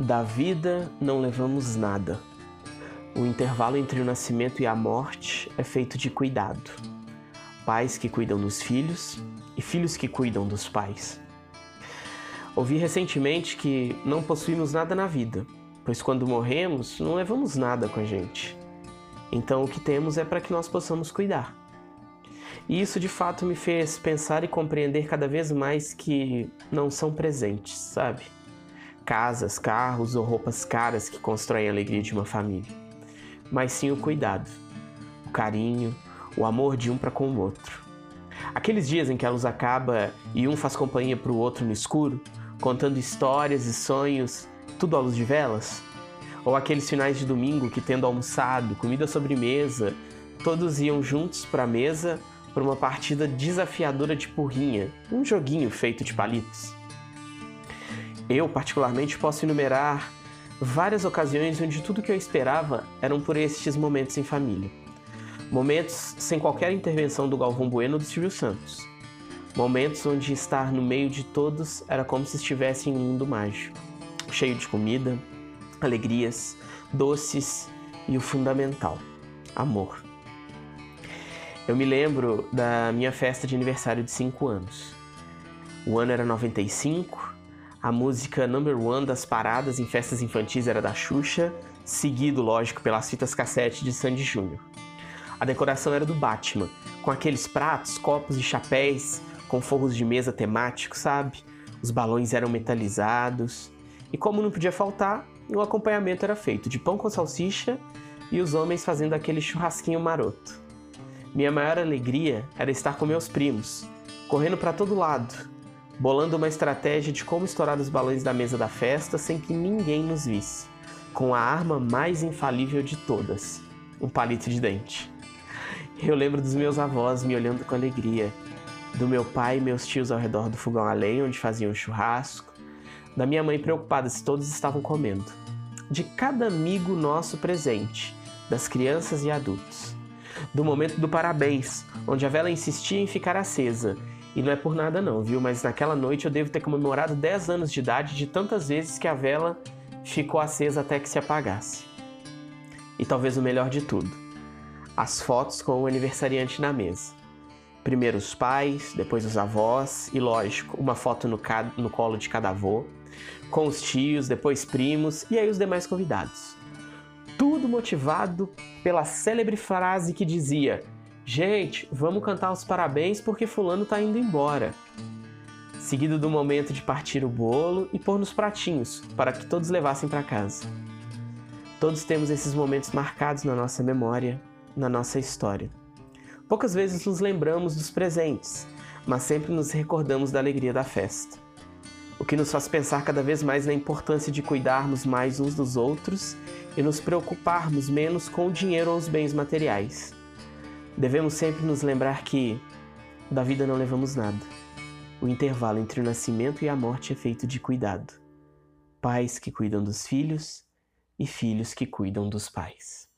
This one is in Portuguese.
Da vida não levamos nada. O intervalo entre o nascimento e a morte é feito de cuidado. Pais que cuidam dos filhos e filhos que cuidam dos pais. Ouvi recentemente que não possuímos nada na vida, pois quando morremos não levamos nada com a gente. Então o que temos é para que nós possamos cuidar. E isso de fato me fez pensar e compreender cada vez mais que não são presentes, sabe? Casas, carros ou roupas caras que constroem a alegria de uma família, mas sim o cuidado, o carinho, o amor de um para com o outro. Aqueles dias em que a luz acaba e um faz companhia para o outro no escuro, contando histórias e sonhos, tudo à luz de velas? Ou aqueles finais de domingo que, tendo almoçado, comida sobremesa, todos iam juntos para a mesa para uma partida desafiadora de porrinha, um joguinho feito de palitos? Eu, particularmente, posso enumerar várias ocasiões onde tudo que eu esperava eram por estes momentos em família. Momentos sem qualquer intervenção do Galvão Bueno ou do Silvio Santos. Momentos onde estar no meio de todos era como se estivesse em um mundo mágico, cheio de comida, alegrias, doces e o fundamental, amor. Eu me lembro da minha festa de aniversário de 5 anos. O ano era 95 a música number one das paradas em festas infantis era da Xuxa, seguido, lógico, pelas fitas cassete de Sandy Júnior. A decoração era do Batman, com aqueles pratos, copos e chapéus com forros de mesa temáticos, sabe? Os balões eram metalizados. E como não podia faltar, o acompanhamento era feito de pão com salsicha e os homens fazendo aquele churrasquinho maroto. Minha maior alegria era estar com meus primos, correndo para todo lado, bolando uma estratégia de como estourar os balões da mesa da festa sem que ninguém nos visse, com a arma mais infalível de todas, um palito de dente. Eu lembro dos meus avós me olhando com alegria, do meu pai e meus tios ao redor do fogão a lenha onde faziam churrasco, da minha mãe preocupada se todos estavam comendo, de cada amigo nosso presente, das crianças e adultos, do momento do parabéns, onde a vela insistia em ficar acesa e não é por nada não, viu? Mas naquela noite eu devo ter comemorado 10 anos de idade de tantas vezes que a vela ficou acesa até que se apagasse. E talvez o melhor de tudo, as fotos com o aniversariante na mesa. Primeiro os pais, depois os avós e, lógico, uma foto no, no colo de cada avô, com os tios, depois primos e aí os demais convidados. Tudo motivado pela célebre frase que dizia: Gente, vamos cantar os parabéns porque fulano tá indo embora. Seguido do momento de partir o bolo e pôr nos pratinhos para que todos levassem para casa. Todos temos esses momentos marcados na nossa memória, na nossa história. Poucas vezes nos lembramos dos presentes, mas sempre nos recordamos da alegria da festa. O que nos faz pensar cada vez mais na importância de cuidarmos mais uns dos outros e nos preocuparmos menos com o dinheiro ou os bens materiais. Devemos sempre nos lembrar que da vida não levamos nada. O intervalo entre o nascimento e a morte é feito de cuidado. Pais que cuidam dos filhos e filhos que cuidam dos pais.